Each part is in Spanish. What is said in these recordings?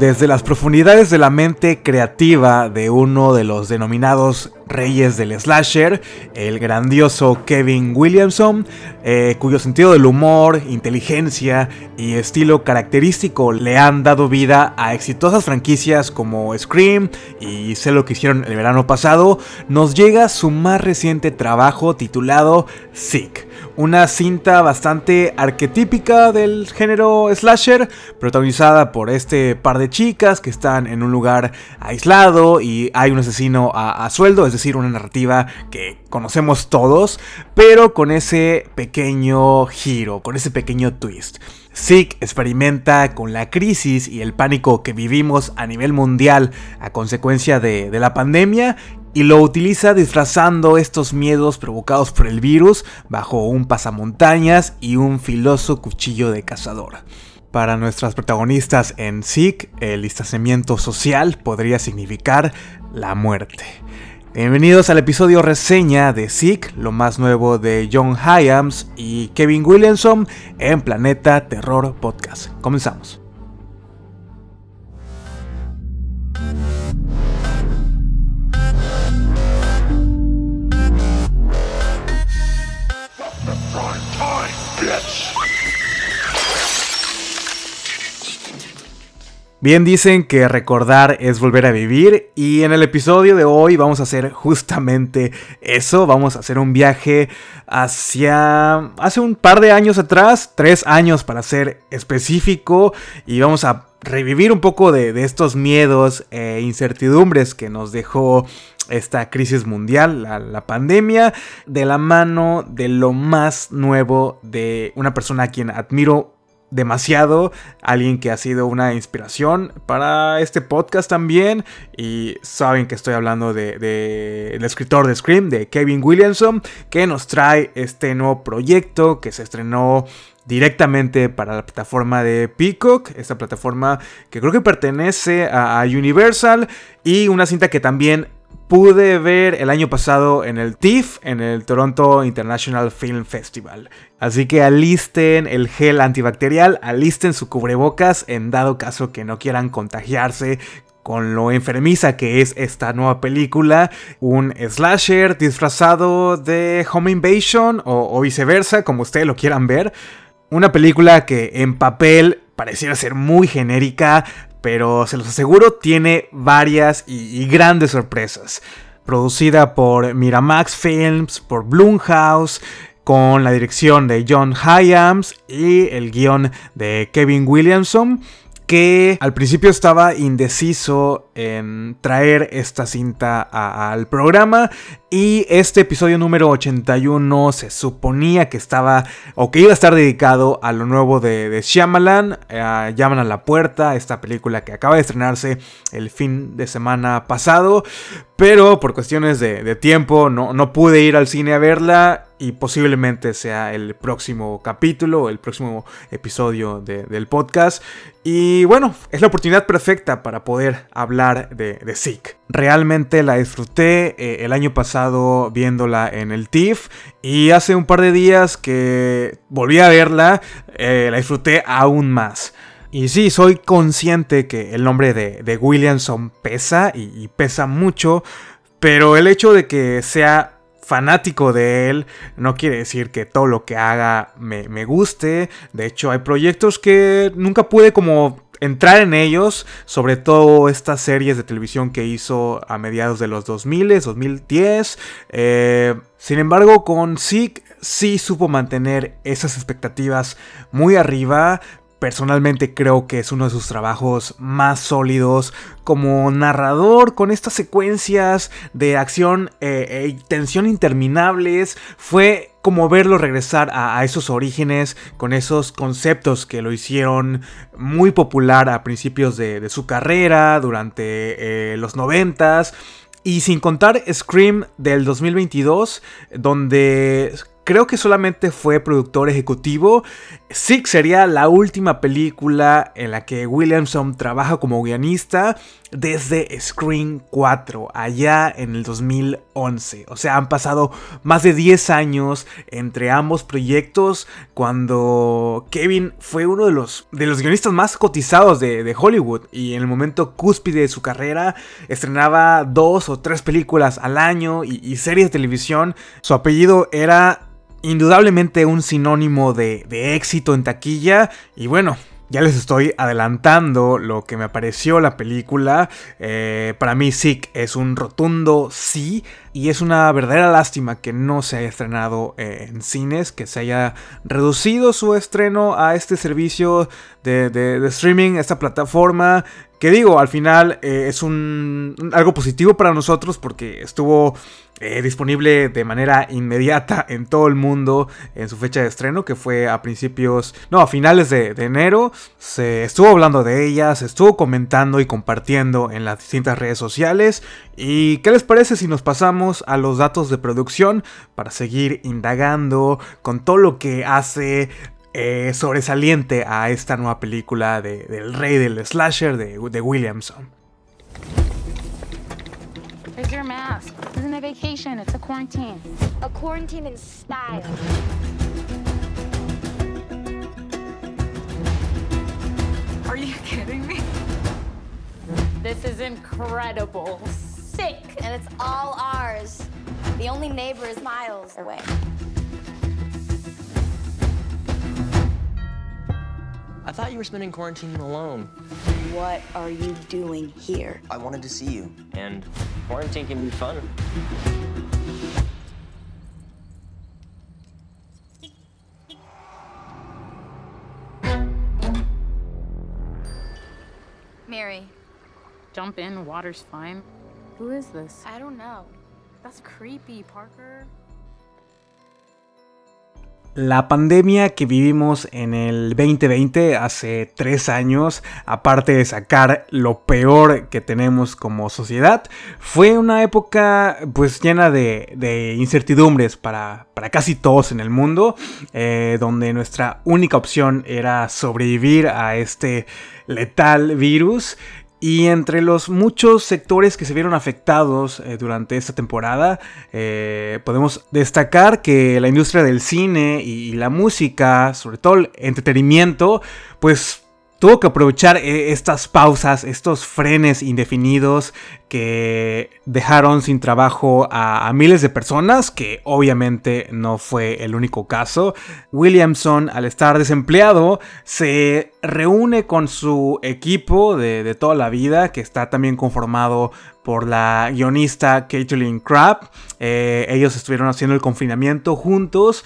Desde las profundidades de la mente creativa de uno de los denominados reyes del slasher, el grandioso Kevin Williamson, eh, cuyo sentido del humor, inteligencia y estilo característico le han dado vida a exitosas franquicias como Scream y Sé lo que hicieron el verano pasado, nos llega su más reciente trabajo titulado Sick una cinta bastante arquetípica del género slasher, protagonizada por este par de chicas que están en un lugar aislado y hay un asesino a, sueldo, es decir, una narrativa que conocemos todos, pero con ese pequeño giro, con ese pequeño twist. Sick experimenta con la crisis y el pánico que vivimos a nivel mundial a consecuencia de, la pandemia y lo utiliza disfrazando estos miedos provocados por el virus bajo un pasamontañas y un filoso cuchillo de cazador. Para nuestras protagonistas en SIC, el distanciamiento social podría significar la muerte. Bienvenidos al episodio reseña de SIC, lo más nuevo de John Hyams y Kevin Williamson en Planeta Terror Podcast. Comenzamos. Bien dicen que recordar es volver a vivir y en el episodio de hoy vamos a hacer justamente eso, vamos a hacer un viaje hacia hace un par de años atrás, tres años para ser específico y vamos a revivir un poco de, estos miedos e incertidumbres que nos dejó esta crisis mundial, la, pandemia, de la mano de lo más nuevo de una persona a quien admiro demasiado, alguien que ha sido una inspiración para este podcast también. Y saben que estoy hablando del de, escritor de Scream, de Kevin Williamson, que nos trae este nuevo proyecto que se estrenó directamente para la plataforma de Peacock, esta plataforma que creo que pertenece a Universal y una cinta que también pude ver el año pasado en el TIFF, en el Toronto International Film Festival. Así que alisten el gel antibacterial, alisten su cubrebocas en dado caso que no quieran contagiarse con lo enfermiza que es esta nueva película, un slasher disfrazado de Home Invasion o, viceversa, como ustedes lo quieran ver. Una película que en papel pareciera ser muy genérica, pero se los aseguro tiene varias y, grandes sorpresas. Producida por Miramax Films, por Blumhouse, con la dirección de John Hyams y el guion de Kevin Williamson que al principio estaba indeciso en traer esta cinta al programa. Y este episodio número 81 se suponía que estaba o que iba a estar dedicado a lo nuevo de, Shyamalan, eh, Llaman a la puerta, esta película que acaba de estrenarse el fin de semana pasado, pero por cuestiones de, tiempo no, no pude ir al cine a verla y posiblemente sea el próximo capítulo, el próximo episodio del podcast. Y bueno, es la oportunidad perfecta para poder hablar de, de Sick. Realmente la disfruté eh, el año pasado viéndola en el TIFF y hace un par de días que volví a verla, eh, la disfruté aún más. Y sí, soy consciente que el nombre de, Williamson pesa y pesa mucho, pero el hecho de que sea fanático de él, no quiere decir que todo lo que haga me, guste. De hecho, hay proyectos que nunca pude como entrar en ellos, sobre todo estas series de televisión que hizo a mediados de los 2000, 2010. Eh, sin embargo, con Zeke sí supo mantener esas expectativas muy arriba, Personalmente creo que es uno de sus trabajos más sólidos como narrador con estas secuencias de acción e tensión interminables. Fue como verlo regresar a, esos orígenes con esos conceptos que lo hicieron muy popular a principios de, su carrera, durante eh, los noventas. Y sin contar Scream del 2022, donde creo que solamente fue productor ejecutivo. Sick sería la última película en la que Williamson trabaja como guionista desde Screen 4, allá en el 2011. O sea, han pasado más de 10 años entre ambos proyectos cuando Kevin fue uno de los, de los guionistas más cotizados de, Hollywood y en el momento cúspide de su carrera estrenaba dos o tres películas al año y series de televisión. Su apellido era indudablemente un sinónimo de, éxito en taquilla y bueno, ya les estoy adelantando lo que me pareció la película. Eh, para mí Sick es un rotundo sí y es una verdadera lástima que no se haya estrenado eh, en cines, que se haya reducido su estreno a este servicio de, de streaming, esta plataforma. Que digo, al final eh, es un, algo positivo para nosotros porque estuvo eh, disponible de manera inmediata en todo el mundo en su fecha de estreno, que fue a principios, no, a finales de, enero. Se estuvo hablando de ella, se estuvo comentando y compartiendo en las distintas redes sociales. ¿Y qué les parece si nos pasamos a los datos de producción para seguir indagando con todo lo que hace eh, sobresaliente a esta nueva película de, del rey del slasher de, de Williamson. Where's your mask? This isn't a vacation, it's a quarantine. A quarantine in style. Are you kidding me? This is incredible. Sick. And it's all ours. The only neighbor is miles away. I thought you were spending quarantine alone. What are you doing here? I wanted to see you, and quarantine can be fun. Mary. Jump in, water's fine. Who is this? I don't know. That's creepy, Parker. La pandemia que vivimos en el 2020, hace tres años, aparte de sacar lo peor que tenemos como sociedad, fue una época pues llena de, incertidumbres para, casi todos en el mundo, eh, donde nuestra única opción era sobrevivir a este letal virus y entre los muchos sectores que se vieron afectados eh, durante esta temporada, eh, podemos destacar que la industria del cine y la música, sobre todo el entretenimiento, pues tuvo que aprovechar eh, estas pausas, estos frenes indefinidos que dejaron sin trabajo a, miles de personas, que obviamente no fue el único caso. Williamson, al estar desempleado, se reúne con su equipo de, toda la vida, que está también conformado por la guionista Caitlin Crabb. Eh, ellos estuvieron haciendo el confinamiento juntos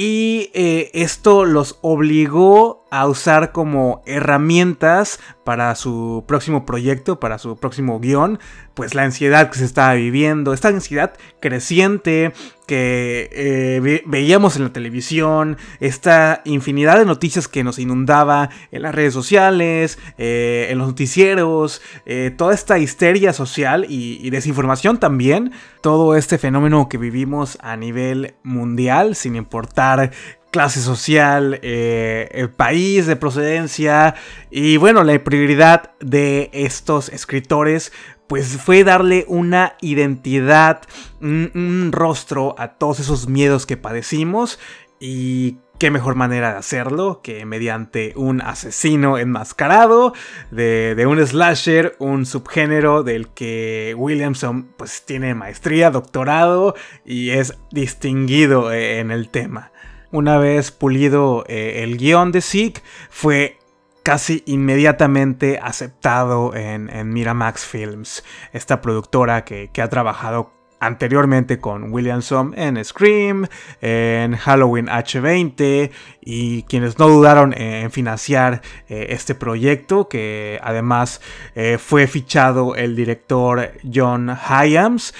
y eh, esto los obligó a usar como herramientas para su próximo proyecto, para su próximo guion, pues la ansiedad que se estaba viviendo, esta ansiedad creciente que eh, veíamos en la televisión, esta infinidad de noticias que nos inundaba en las redes sociales, eh, en los noticieros, eh, toda esta histeria social y, y, desinformación también, todo este fenómeno que vivimos a nivel mundial, sin importar clase social, eh, el país de procedencia y bueno, la prioridad de estos escritores pues fue darle una identidad, un, rostro a todos esos miedos que padecimos y qué mejor manera de hacerlo que mediante un asesino enmascarado de, de, un slasher, un subgénero del que Williamson pues tiene maestría, doctorado y es distinguido eh, en el tema. Una vez pulido eh, el guion de Zeke, fue casi inmediatamente aceptado en, Miramax Films, esta productora que, ha trabajado anteriormente con Williamson en Scream, en Halloween H20 y quienes no dudaron en financiar eh, este proyecto que además eh, fue fichado el director John Hyams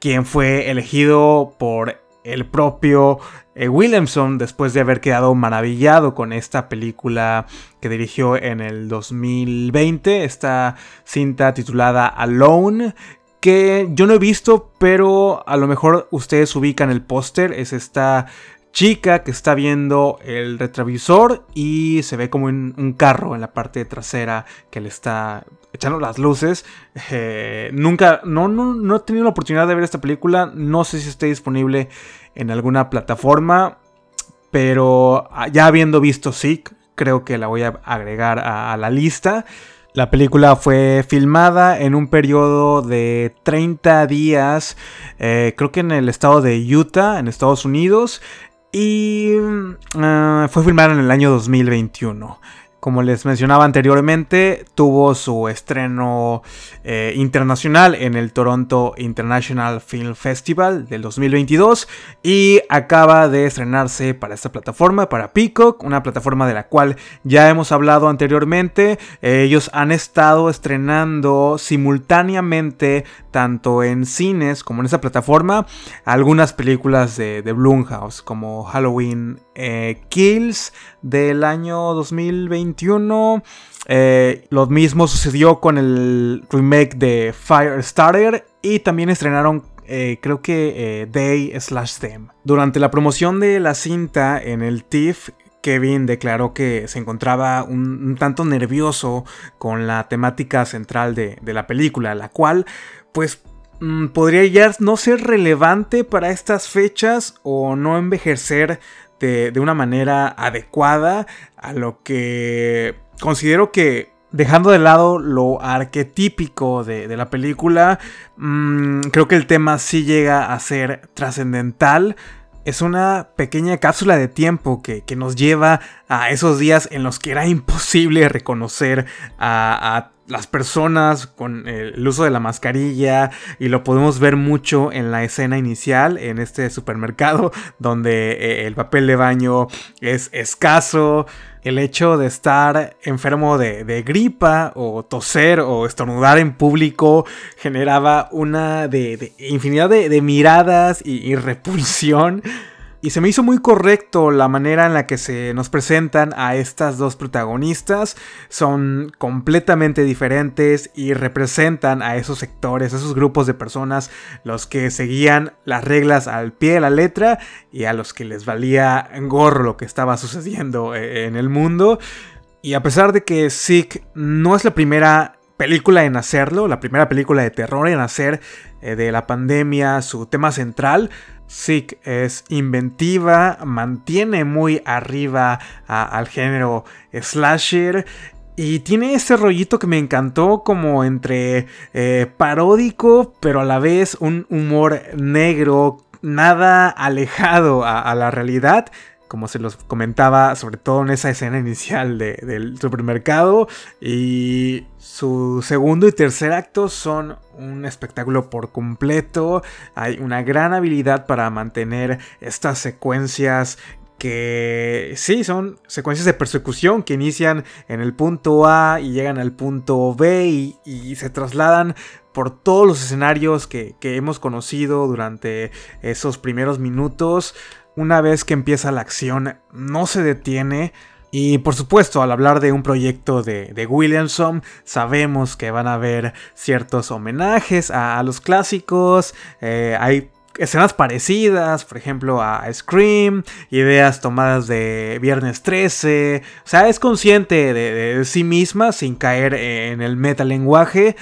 quien fue elegido por el propio eh, Williamson, después de haber quedado maravillado con esta película que dirigió en el 2020, esta cinta titulada Alone, que yo no he visto, pero a lo mejor ustedes ubican el póster, es esta chica que está viendo el retrovisor y se ve como un, carro en la parte trasera que le está echando las luces. Eh, nunca, no, no, no he tenido la oportunidad de ver esta película. No sé si esté disponible en alguna plataforma. Pero ah, ya habiendo visto Sick, creo que la voy a agregar a, la lista. La película fue filmada en un periodo de 30 días, eh, creo que en el estado de Utah, en Estados Unidos, y ah, fue filmada en el año 2021. Como les mencionaba anteriormente, tuvo su estreno eh, internacional en el Toronto International Film Festival del 2022 y acaba de estrenarse para esta plataforma, para Peacock, una plataforma de la cual ya hemos hablado anteriormente. ellos han estado estrenando simultáneamente tanto en cines como en esa plataforma algunas películas de, de Blumhouse como Halloween eh, Kills del año 2021. Eh, lo mismo sucedió con el remake de Firestarter y también estrenaron eh, creo que Day slash. Durante la promoción de la cinta en el TIFF, Kevin declaró que se encontraba un, tanto nervioso con la temática central de, de la película, la cual pues mm, podría ya no ser relevante para estas fechas o no envejecer de, una manera adecuada a lo que considero que dejando de lado lo arquetípico de, la película, mm, creo que el tema sí llega a ser trascendental. Es una pequeña cápsula de tiempo que, nos lleva a esos días en los que era imposible reconocer a, a las personas con el uso de la mascarilla y lo podemos ver mucho en la escena inicial en este supermercado donde eh, el papel de baño es escaso. El hecho de estar enfermo de, gripa o toser o estornudar en público generaba una de, infinidad de, miradas y repulsión. Y se me hizo muy correcto la manera en la que se nos presentan a estas dos protagonistas. Son completamente diferentes y representan a esos sectores, a esos grupos de personas, los que seguían las reglas al pie de la letra y a los que les valía gorro lo que estaba sucediendo eh, en el mundo. Y a pesar de que Sick no es la primera película en hacerlo, la primera película de terror en hacer eh, de la pandemia su tema central, Sick es inventiva, mantiene muy arriba al género slasher y tiene ese rollito que me encantó como entre eh, paródico, pero a la vez un humor negro, nada alejado a la realidad como se los comentaba, sobre todo en esa escena inicial del supermercado. Y su segundo y tercer acto son un espectáculo por completo. Hay una gran habilidad para mantener estas secuencias que sí, son secuencias de persecución que inician en el punto A y llegan al punto B y, se trasladan por todos los escenarios que, que hemos conocido durante esos primeros minutos una vez que empieza la acción no se detiene. Y por supuesto, al hablar de un proyecto de, Williamson, sabemos que van a haber ciertos homenajes a, los clásicos. Eh, hay escenas parecidas, por ejemplo, a Scream, ideas tomadas de Viernes 13. O sea, es consciente de, sí misma sin caer en el metalenguaje.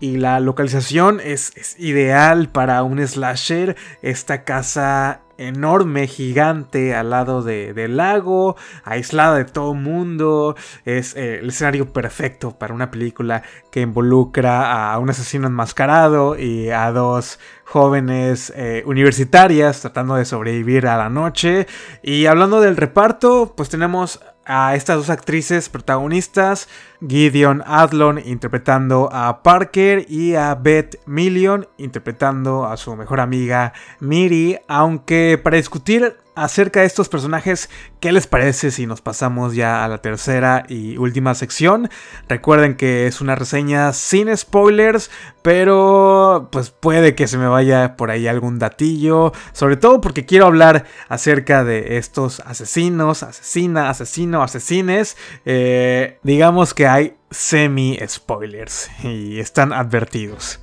Y la localización es, ideal para un slasher. Esta casa enorme, gigante, al lado del lago, aislada de todo mundo. Es eh, el escenario perfecto para una película que involucra a un asesino enmascarado y a dos jóvenes eh, universitarias tratando de sobrevivir a la noche. Y hablando del reparto, pues tenemos a estas dos actrices protagonistas, Gideon Adlon interpretando a Parker y a Beth Million interpretando a su mejor amiga Miri, aunque para discutir acerca de estos personajes, ¿qué les parece si nos pasamos ya a la tercera y última sección? Recuerden que es una reseña sin spoilers, pero pues puede que se me vaya por ahí algún datillo, sobre todo porque quiero hablar acerca de estos asesinos, asesina, asesino, asesines. Eh, digamos que hay semi spoilers y están advertidos.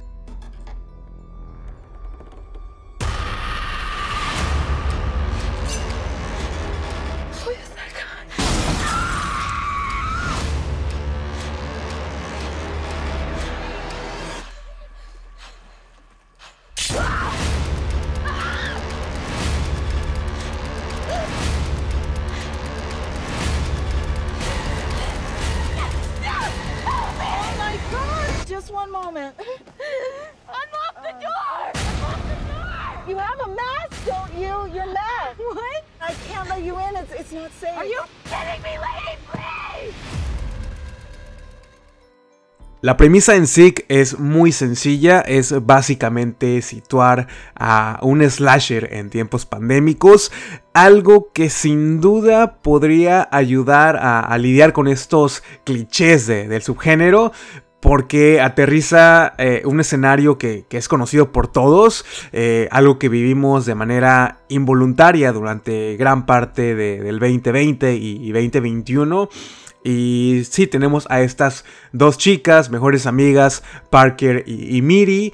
Moment. Unlock the door! Unlock the door! You have a mask, don't you? You're masked. What? I can't let you in. It's, it's not safe. Are you kidding me, lady? Please! La premisa en SICK es muy sencilla, es básicamente situar a un slasher en tiempos pandémicos, algo que sin duda podría ayudar a, lidiar con estos clichés del subgénero, porque aterriza eh, un escenario que, es conocido por todos, eh, algo que vivimos de manera involuntaria durante gran parte del 2020 y 2021 y sí, tenemos a estas dos chicas, mejores amigas, Parker y, Miri,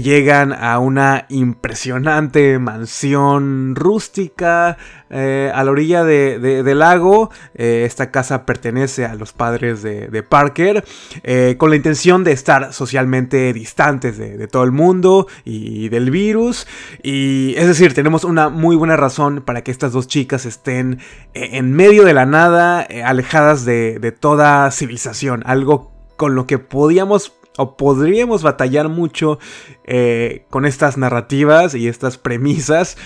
llegan a una impresionante mansión rústica eh, a la orilla del lago. Eh, esta casa pertenece a los padres de, Parker, eh, con la intención de estar socialmente distantes de, todo el mundo y, del virus. Y es decir, tenemos una muy buena razón para que estas dos chicas estén en medio de la nada, alejadas de, de toda civilización, algo con lo que podíamos o podríamos batallar mucho eh, con estas narrativas y estas premisas.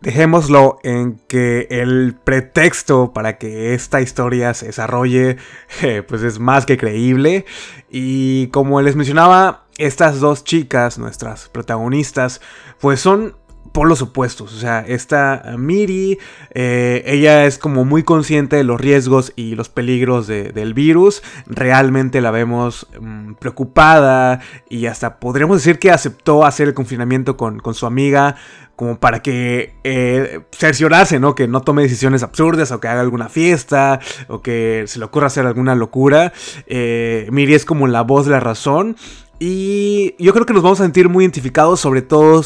Dejémoslo en que el pretexto para que esta historia se desarrolle eh, pues es más que creíble. Y como les mencionaba, estas dos chicas, nuestras protagonistas, pues son por los opuestos. O sea, esta Miri, eh, ella es como muy consciente de los riesgos y los peligros del virus. Realmente la vemos mm, preocupada y hasta podríamos decir que aceptó hacer el confinamiento con, su amiga como para que eh, ¿no? Que no tome decisiones absurdas o que haga alguna fiesta o que se le ocurra hacer alguna locura. Eh, Miri es como la voz de la razón. Y yo creo que nos vamos a sentir muy identificados, sobre todo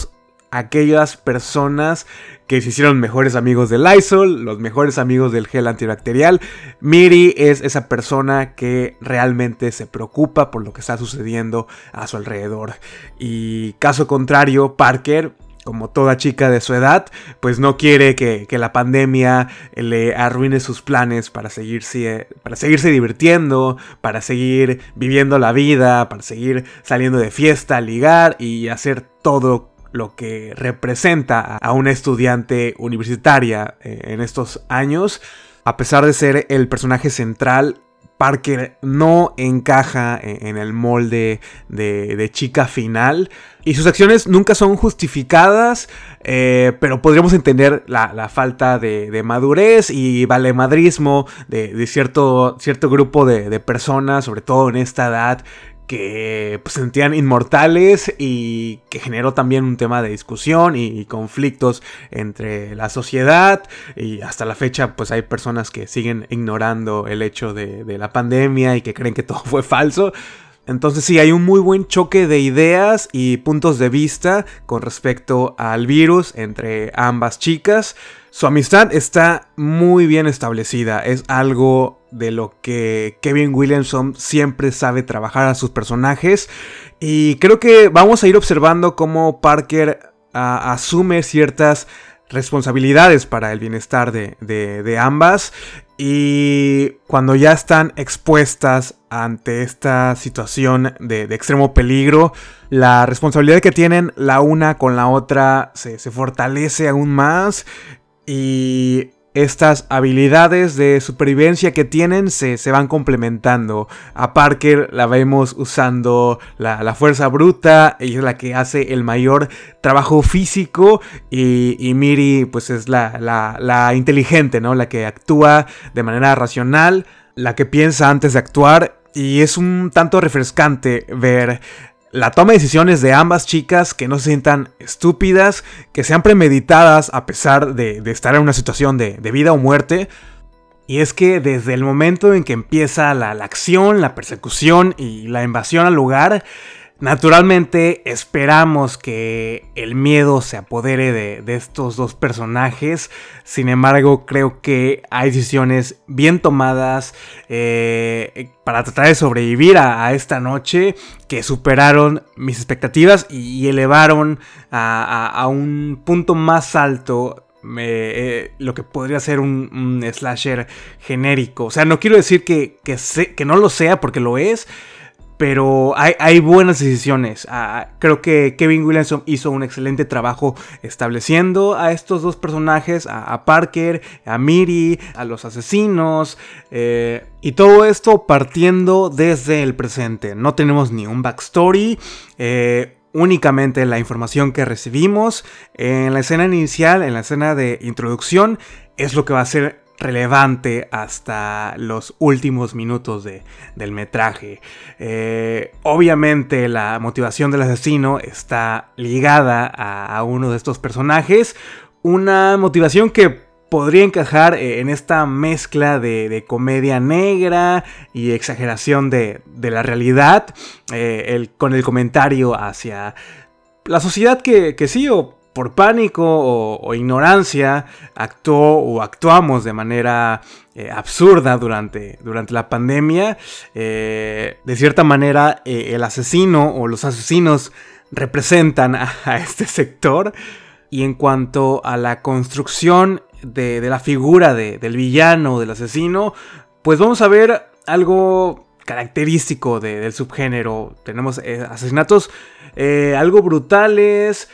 aquellas personas que se hicieron mejores amigos del Lysol, los mejores amigos del gel antibacterial. Miri es esa persona que realmente se preocupa por lo que está sucediendo a su alrededor. Y caso contrario, Parker como toda chica de su edad, pues no quiere que, la pandemia le arruine sus planes para seguirse, para seguirse divirtiendo, para seguir viviendo la vida, para seguir saliendo de fiesta, ligar y hacer todo lo que representa a una estudiante universitaria eh, en estos años. A pesar de ser el personaje central, Parker no encaja en el molde de, chica final. Y sus acciones nunca son justificadas, eh, pero podríamos entender la, falta de, madurez y valemadrismo de, de cierto, cierto grupo de, personas, sobre todo en esta edad, que pues, sentían inmortales y que generó también un tema de discusión y, conflictos entre la sociedad y hasta la fecha pues hay personas que siguen ignorando el hecho de, de la pandemia y que creen que todo fue falso. Entonces sí, hay un muy buen choque de ideas y puntos de vista con respecto al virus entre ambas chicas. Su amistad está muy bien establecida, es algo de lo que Kevin Williamson siempre sabe trabajar a sus personajes. Y creo que vamos a ir observando cómo Parker ah, asume ciertas responsabilidades para el bienestar de, ambas. Y cuando ya están expuestas ante esta situación de, extremo peligro, la responsabilidad que tienen la una con la otra se, se fortalece aún más y estas habilidades de supervivencia que tienen se, van complementando. A Parker la vemos usando la, fuerza bruta, ella es la que hace el mayor trabajo físico y, Miri pues es la, la, inteligente, ¿no? La que actúa de manera racional, la que piensa antes de actuar y es un tanto refrescante ver la toma de decisiones de ambas chicas que no se sientan estúpidas, que sean premeditadas a pesar de, estar en una situación de, vida o muerte. Y es que desde el momento en que empieza la acción, la persecución y la invasión al lugar, Naturalmente esperamos que el miedo se apodere de, estos dos personajes, sin embargo creo que hay decisiones bien tomadas eh, para tratar de sobrevivir a, esta noche que superaron mis expectativas y, elevaron a, un punto más alto eh, lo que podría ser un, slasher genérico. O sea, no quiero decir que, que no lo sea porque lo es, pero hay, buenas decisiones. Ah, creo que Kevin Williamson hizo un excelente trabajo estableciendo a estos dos personajes, a, Parker, a Miri, a los asesinos, eh, y todo esto partiendo desde el presente. No tenemos ni un backstory. Eh, únicamente la información que recibimos en la escena inicial, en la escena de introducción, es lo que va a ser relevante hasta los últimos minutos del metraje. Eh, obviamente la motivación del asesino está ligada a, uno de estos personajes, una motivación que podría encajar eh, en esta mezcla de, comedia negra y exageración de, la realidad, eh, con el comentario hacia la sociedad que, que sí o por pánico o, ignorancia actuó o actuamos de manera eh, absurda durante, durante, la pandemia. Eh, de cierta manera, eh, el asesino o los asesinos representan a, este sector. Y en cuanto a la construcción de, la figura del villano del asesino, pues vamos a ver algo característico del subgénero. Tenemos asesinatos algo brutales,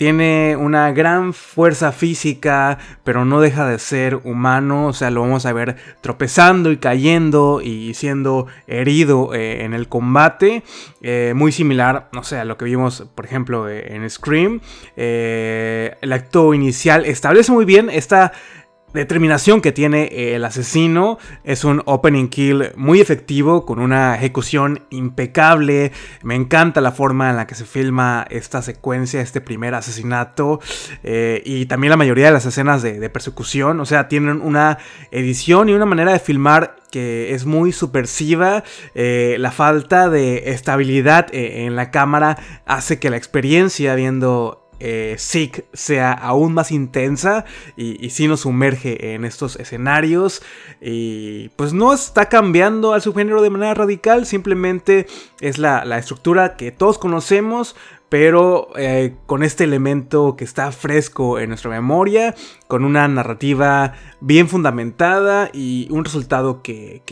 tiene una gran fuerza física, pero no deja de ser humano. O sea, lo vamos a ver tropezando y cayendo y siendo herido eh, en el combate. Eh, muy similar, no sé, a lo que vimos, por ejemplo, eh, en Scream. el acto inicial establece muy bien esta determinación que tiene eh, el asesino. Es un opening kill muy efectivo con una ejecución impecable. Me encanta la forma en la que se filma esta secuencia este primer asesinato eh, y también la mayoría de las escenas de, persecución. O sea tienen una edición y una manera de filmar que es muy supersiva. Eh, la falta de estabilidad en la cámara hace que la experiencia viendo eh, sea aún más intensa y, y sí nos sumerge en estos escenarios. Y pues no está cambiando al subgénero de manera radical, simplemente es la, estructura que todos conocemos, pero eh, con este elemento que está fresco en nuestra memoria, con una narrativa bien fundamentada y un resultado que,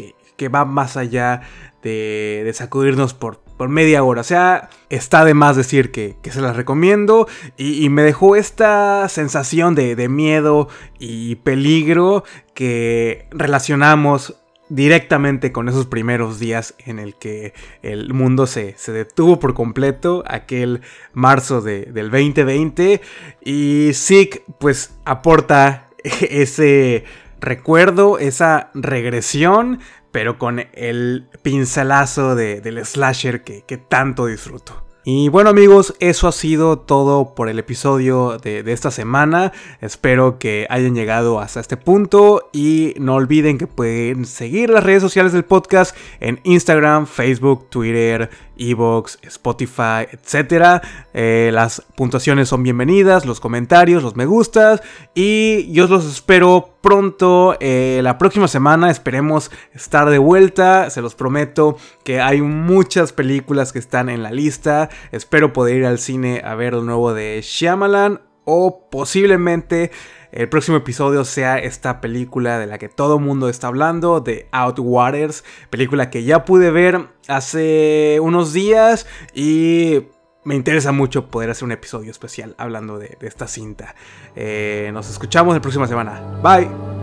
va más allá de sacudirnos por, por media hora. O sea, está de más decir que, se las recomiendo. Y, me dejó esta sensación de, miedo y peligro que relacionamos directamente con esos primeros días en el que el mundo se, detuvo por completo, aquel marzo del 2020. Y Zeke pues aporta ese recuerdo, esa regresión pero con el pincelazo del slasher que, que tanto disfruto. Y bueno amigos, eso ha sido todo por el episodio de, esta semana. Espero que hayan llegado hasta este punto y no olviden que pueden seguir las redes sociales del podcast en Instagram, Facebook, Twitter, Evox, Spotify, etc. Eh, las puntuaciones son bienvenidas, los comentarios, los me gustas y yo los espero pronto, eh, la próxima semana esperemos estar de vuelta, se los prometo que hay muchas películas que están en la lista, espero poder ir al cine a ver lo nuevo de Shyamalan o posiblemente el próximo episodio sea esta película de la que todo mundo está hablando, de Outwaters, película que ya pude ver hace unos días y me interesa mucho poder hacer un episodio especial hablando de, esta cinta. Eh, nos escuchamos la próxima semana. Bye.